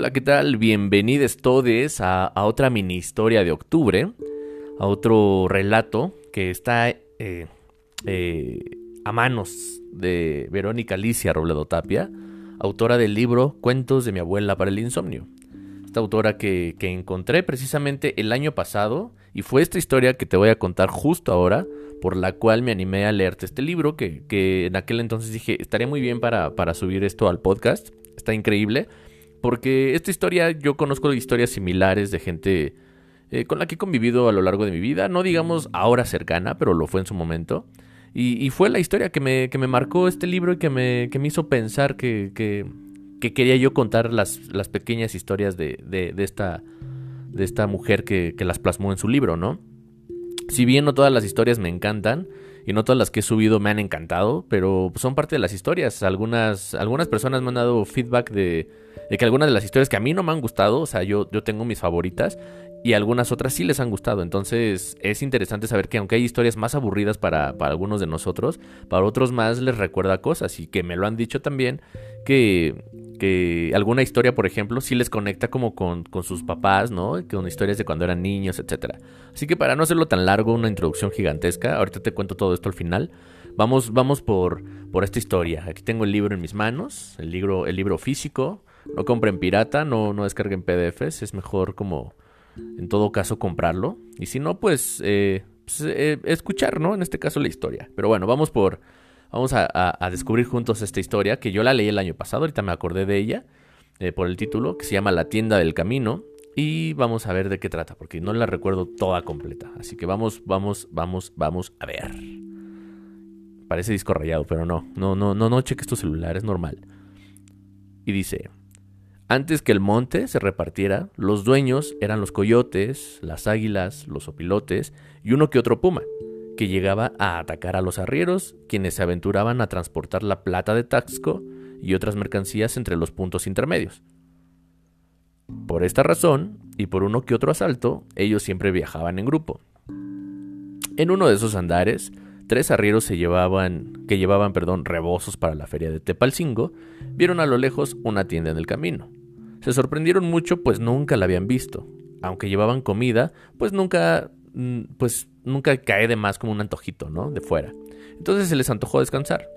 Hola, ¿qué tal? Bienvenidos todos a, otra mini historia de octubre, a otro relato que está eh, eh, a manos de Verónica Alicia Robledo Tapia, autora del libro Cuentos de mi abuela para el insomnio. Esta autora que, que encontré precisamente el año pasado y fue esta historia que te voy a contar justo ahora por la cual me animé a leerte este libro, que, que en aquel entonces dije, estaría muy bien para, para subir esto al podcast, está increíble, porque esta historia, yo conozco historias similares de gente eh, con la que he convivido a lo largo de mi vida, no digamos ahora cercana, pero lo fue en su momento. Y, fue la historia que me, que me, marcó este libro y que me, que me hizo pensar que, que, que, quería yo contar las, las pequeñas historias de, de, de, esta, de esta mujer que, las plasmó en su libro, ¿no? Si bien no todas las historias me encantan, y no todas las que he subido me han encantado, pero son parte de las historias. Algunas, algunas personas me han dado feedback de, de que algunas de las historias que a mí no me han gustado, o sea, yo, yo tengo mis favoritas, y algunas otras sí les han gustado. Entonces es interesante saber que aunque hay historias más aburridas para, para, algunos de nosotros, para otros más les recuerda cosas y que me lo han dicho también que, que alguna historia, por ejemplo, sí les conecta como con, con, sus papás, ¿no? Con historias de cuando eran niños, etc. Así que para no hacerlo tan largo, una introducción gigantesca, ahorita te cuento todo esto al final. Vamos, vamos por, por esta historia. Aquí tengo el libro en mis manos, el libro, el libro físico. No compren pirata, no, no descarguen PDFs, es mejor como en todo caso comprarlo. Y si no, pues, eh, pues eh, escuchar, ¿no? En este caso la historia. Pero bueno, vamos por... Vamos a, descubrir juntos esta historia que yo la leí el año pasado, ahorita me acordé de ella eh, por el título, que se llama La tienda del camino. Y vamos a ver de qué trata, porque no la recuerdo toda completa. Así que vamos, vamos, vamos, vamos a ver. Parece disco rayado, pero no, no, no, no, no cheques tu celular, es normal. Y dice, antes que el monte se repartiera, los dueños eran los coyotes, las águilas, los opilotes y uno que otro puma, que llegaba a atacar a los arrieros, quienes se aventuraban a transportar la plata de Taxco y otras mercancías entre los puntos intermedios. Por esta razón, y por uno que otro asalto, ellos siempre viajaban en grupo. En uno de esos andares, tres arrieros se llevaban, que llevaban perdón, rebosos para la feria de Tepalcingo, vieron a lo lejos una tienda en el camino. Se sorprendieron mucho pues nunca la habían visto. Aunque llevaban comida, pues nunca mm, pues nunca cae de más como un antojito, ¿no? De fuera. Entonces se les antojó descansar,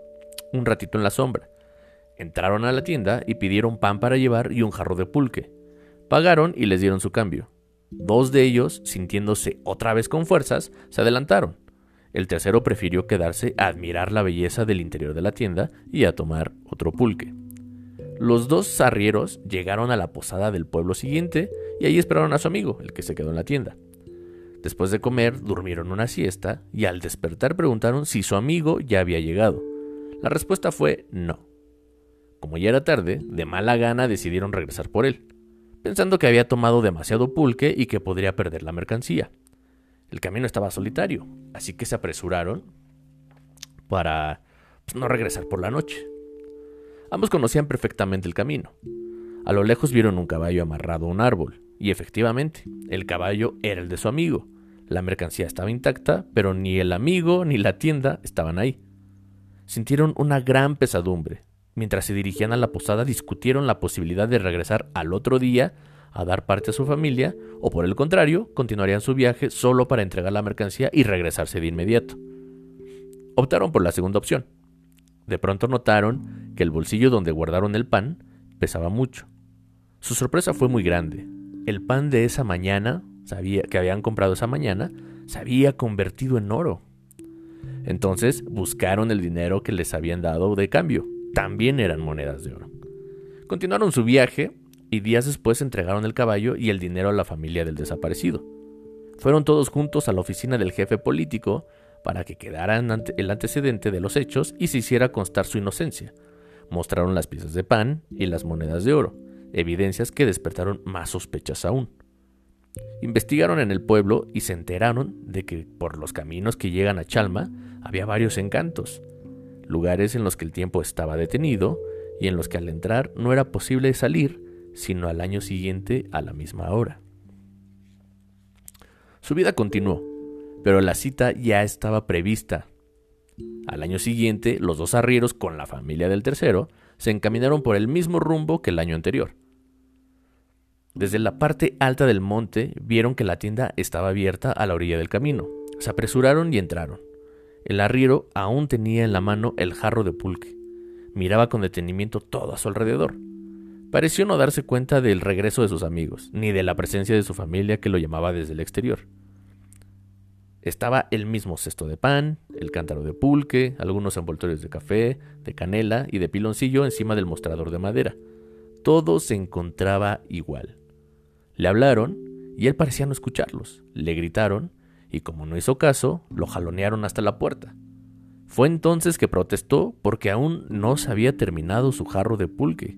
un ratito en la sombra. Entraron a la tienda y pidieron pan para llevar y un jarro de pulque. Pagaron y les dieron su cambio. Dos de ellos, sintiéndose otra vez con fuerzas, se adelantaron. El tercero prefirió quedarse a admirar la belleza del interior de la tienda y a tomar otro pulque. Los dos arrieros llegaron a la posada del pueblo siguiente y ahí esperaron a su amigo, el que se quedó en la tienda. Después de comer, durmieron una siesta y al despertar preguntaron si su amigo ya había llegado. La respuesta fue no. Como ya era tarde, de mala gana decidieron regresar por él, pensando que había tomado demasiado pulque y que podría perder la mercancía. El camino estaba solitario, así que se apresuraron para pues, no regresar por la noche. Ambos conocían perfectamente el camino. A lo lejos vieron un caballo amarrado a un árbol, y efectivamente, el caballo era el de su amigo. La mercancía estaba intacta, pero ni el amigo ni la tienda estaban ahí. Sintieron una gran pesadumbre. Mientras se dirigían a la posada discutieron la posibilidad de regresar al otro día a dar parte a su familia, o por el contrario, continuarían su viaje solo para entregar la mercancía y regresarse de inmediato. Optaron por la segunda opción. De pronto notaron que el bolsillo donde guardaron el pan pesaba mucho. Su sorpresa fue muy grande. El pan de esa mañana, sabía, que habían comprado esa mañana, se había convertido en oro. Entonces buscaron el dinero que les habían dado de cambio. También eran monedas de oro. Continuaron su viaje y días después entregaron el caballo y el dinero a la familia del desaparecido. Fueron todos juntos a la oficina del jefe político para que quedaran el antecedente de los hechos y se hiciera constar su inocencia, Mostraron las piezas de pan y las monedas de oro, evidencias que despertaron más sospechas aún. Investigaron en el pueblo y se enteraron de que por los caminos que llegan a Chalma había varios encantos, lugares en los que el tiempo estaba detenido y en los que al entrar no era posible salir sino al año siguiente a la misma hora. Su vida continuó, pero la cita ya estaba prevista al año siguiente, los dos arrieros con la familia del tercero se encaminaron por el mismo rumbo que el año anterior. Desde la parte alta del monte vieron que la tienda estaba abierta a la orilla del camino. Se apresuraron y entraron. El arriero aún tenía en la mano el jarro de pulque. Miraba con detenimiento todo a su alrededor. Pareció no darse cuenta del regreso de sus amigos, ni de la presencia de su familia que lo llamaba desde el exterior. Estaba el mismo cesto de pan, el cántaro de pulque, algunos envoltorios de café, de canela y de piloncillo encima del mostrador de madera. Todo se encontraba igual. Le hablaron y él parecía no escucharlos. Le gritaron y como no hizo caso, lo jalonearon hasta la puerta. Fue entonces que protestó porque aún no se había terminado su jarro de pulque.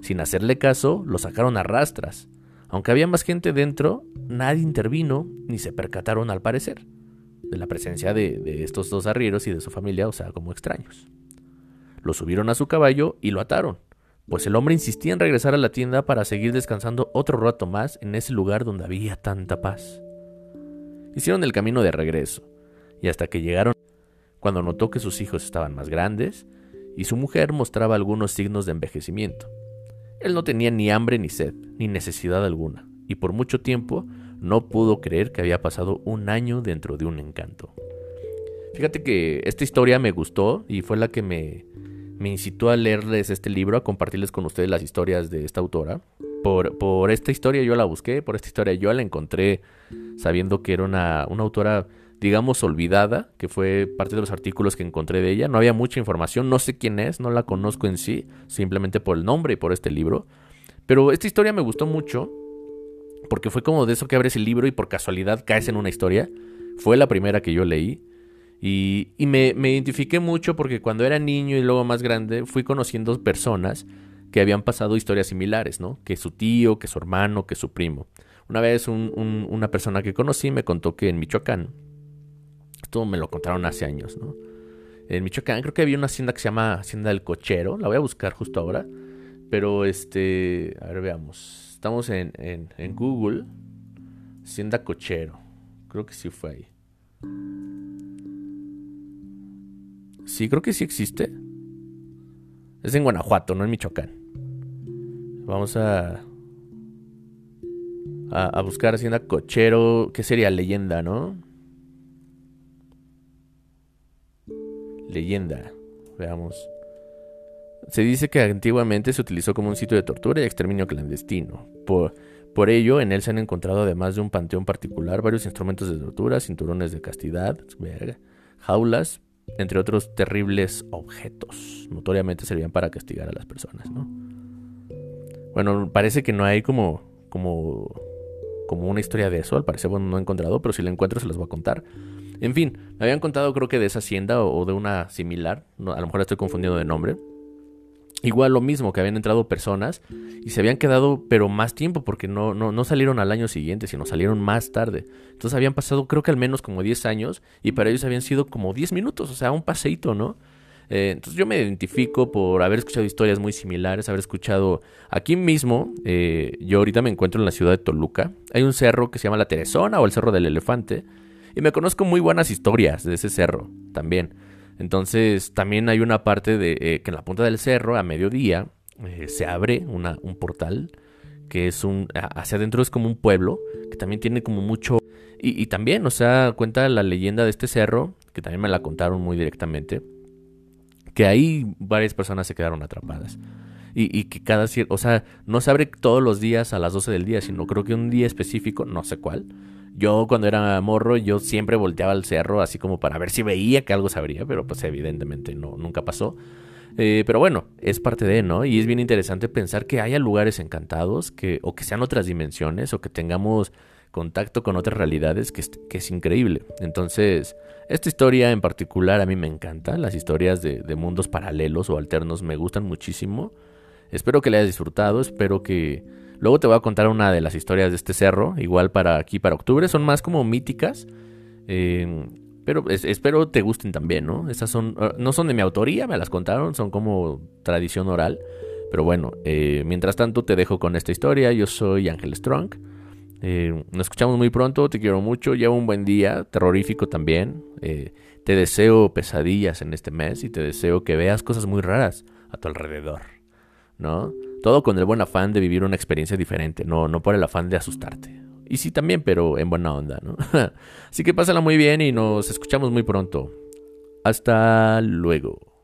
Sin hacerle caso, lo sacaron a rastras. Aunque había más gente dentro, nadie intervino ni se percataron al parecer de la presencia de, de estos dos arrieros y de su familia, o sea, como extraños. Lo subieron a su caballo y lo ataron, pues el hombre insistía en regresar a la tienda para seguir descansando otro rato más en ese lugar donde había tanta paz. Hicieron el camino de regreso, y hasta que llegaron, cuando notó que sus hijos estaban más grandes, y su mujer mostraba algunos signos de envejecimiento. Él no tenía ni hambre ni sed, ni necesidad alguna, y por mucho tiempo no pudo creer que había pasado un año dentro de un encanto. Fíjate que esta historia me gustó y fue la que me, me incitó a leerles este libro, a compartirles con ustedes las historias de esta autora. Por, por esta historia yo la busqué, por esta historia yo la encontré sabiendo que era una, una autora, digamos, olvidada, que fue parte de los artículos que encontré de ella. No había mucha información, no sé quién es, no la conozco en sí, simplemente por el nombre y por este libro. Pero esta historia me gustó mucho, porque fue como de eso que abres el libro y por casualidad caes en una historia. Fue la primera que yo leí. Y, me, me identifiqué mucho porque cuando era niño y luego más grande fui conociendo personas que habían pasado historias similares, ¿no? Que su tío, que su hermano, que su primo. Una vez una persona que conocí me contó que en Michoacán, esto me lo contaron hace años, ¿no? En Michoacán creo que había una hacienda que se llama Hacienda del Cochero, la voy a buscar justo ahora, pero este, a ver, veamos, estamos en, en Google, Hacienda Cochero, creo que sí fue ahí. Sí, creo que sí existe. Es en Guanajuato, no en Michoacán. Vamos a a, buscar Hacienda Cochero, ¿qué sería? Leyenda, ¿no? Leyenda, veamos. Se dice que antiguamente se utilizó como un sitio de tortura y exterminio clandestino. Por, por ello, en él se han encontrado, además de un panteón particular, varios instrumentos de tortura, cinturones de castidad, jaulas, entre otros terribles objetos. Notoriamente servían para castigar a las personas, ¿no? Bueno, parece que no hay como, como como una historia de eso. Al parecer, bueno, no he encontrado, pero si la encuentro se las voy a contar. En fin, me habían contado creo que de esa hacienda o, de una similar. a lo mejor estoy confundiendo de nombre. Igual lo mismo, que habían entrado personas y se habían quedado, pero más tiempo, porque no, no, no salieron al año siguiente, sino salieron más tarde. Entonces habían pasado creo que al menos como 10 años y para ellos habían sido como 10 minutos, o sea, un paseíto, ¿no? Eh, entonces yo me identifico por haber escuchado historias muy similares, haber escuchado aquí mismo, eh, yo ahorita me encuentro en la ciudad de Toluca, hay un cerro que se llama la Teresona o el Cerro del Elefante, y me conozco muy buenas historias de ese cerro también. Entonces también hay una parte de eh, que en la punta del cerro, a mediodía, se abre un portal que es un, hacia adentro es como un pueblo, que también tiene como mucho... Y, y también, o sea, cuenta la leyenda de este cerro, que también me la contaron muy directamente que ahí varias personas se quedaron atrapadas. Y, que cada o sea, no se abre todos los días a las 12 del día, sino creo que un día específico, no sé cuál. Yo cuando era morro, yo siempre volteaba al cerro así como para ver si veía que algo se abría, pero pues evidentemente no, nunca pasó. Eh, pero bueno, es parte de, ¿no? Y es bien interesante pensar que haya lugares encantados, que, o que sean otras dimensiones, o que tengamos contacto con otras realidades, que es increíble. Entonces, esta historia en particular a mí me encanta. Las historias de, mundos paralelos o alternos me gustan muchísimo. Espero que le hayas disfrutado. Espero que. Luego te voy a contar una de las historias de este cerro. Igual para aquí, para octubre. Son más como míticas. Em, pero espero te gusten también, ¿no? Estas son. Ah, no son de mi autoría, me las contaron. Son como tradición oral. Pero bueno, eh, mientras tanto te dejo con esta historia. Yo soy Ángel Strong. Eh, nos escuchamos muy pronto, te quiero mucho, lleva un buen día, terrorífico también. Eh, te deseo pesadillas en este mes y te deseo que veas cosas muy raras a tu alrededor, ¿no? Todo con el buen afán de vivir una experiencia diferente, no, no por el afán de asustarte. Y sí también, pero en buena onda. Así que pásala muy bien y nos escuchamos muy pronto. Hasta luego.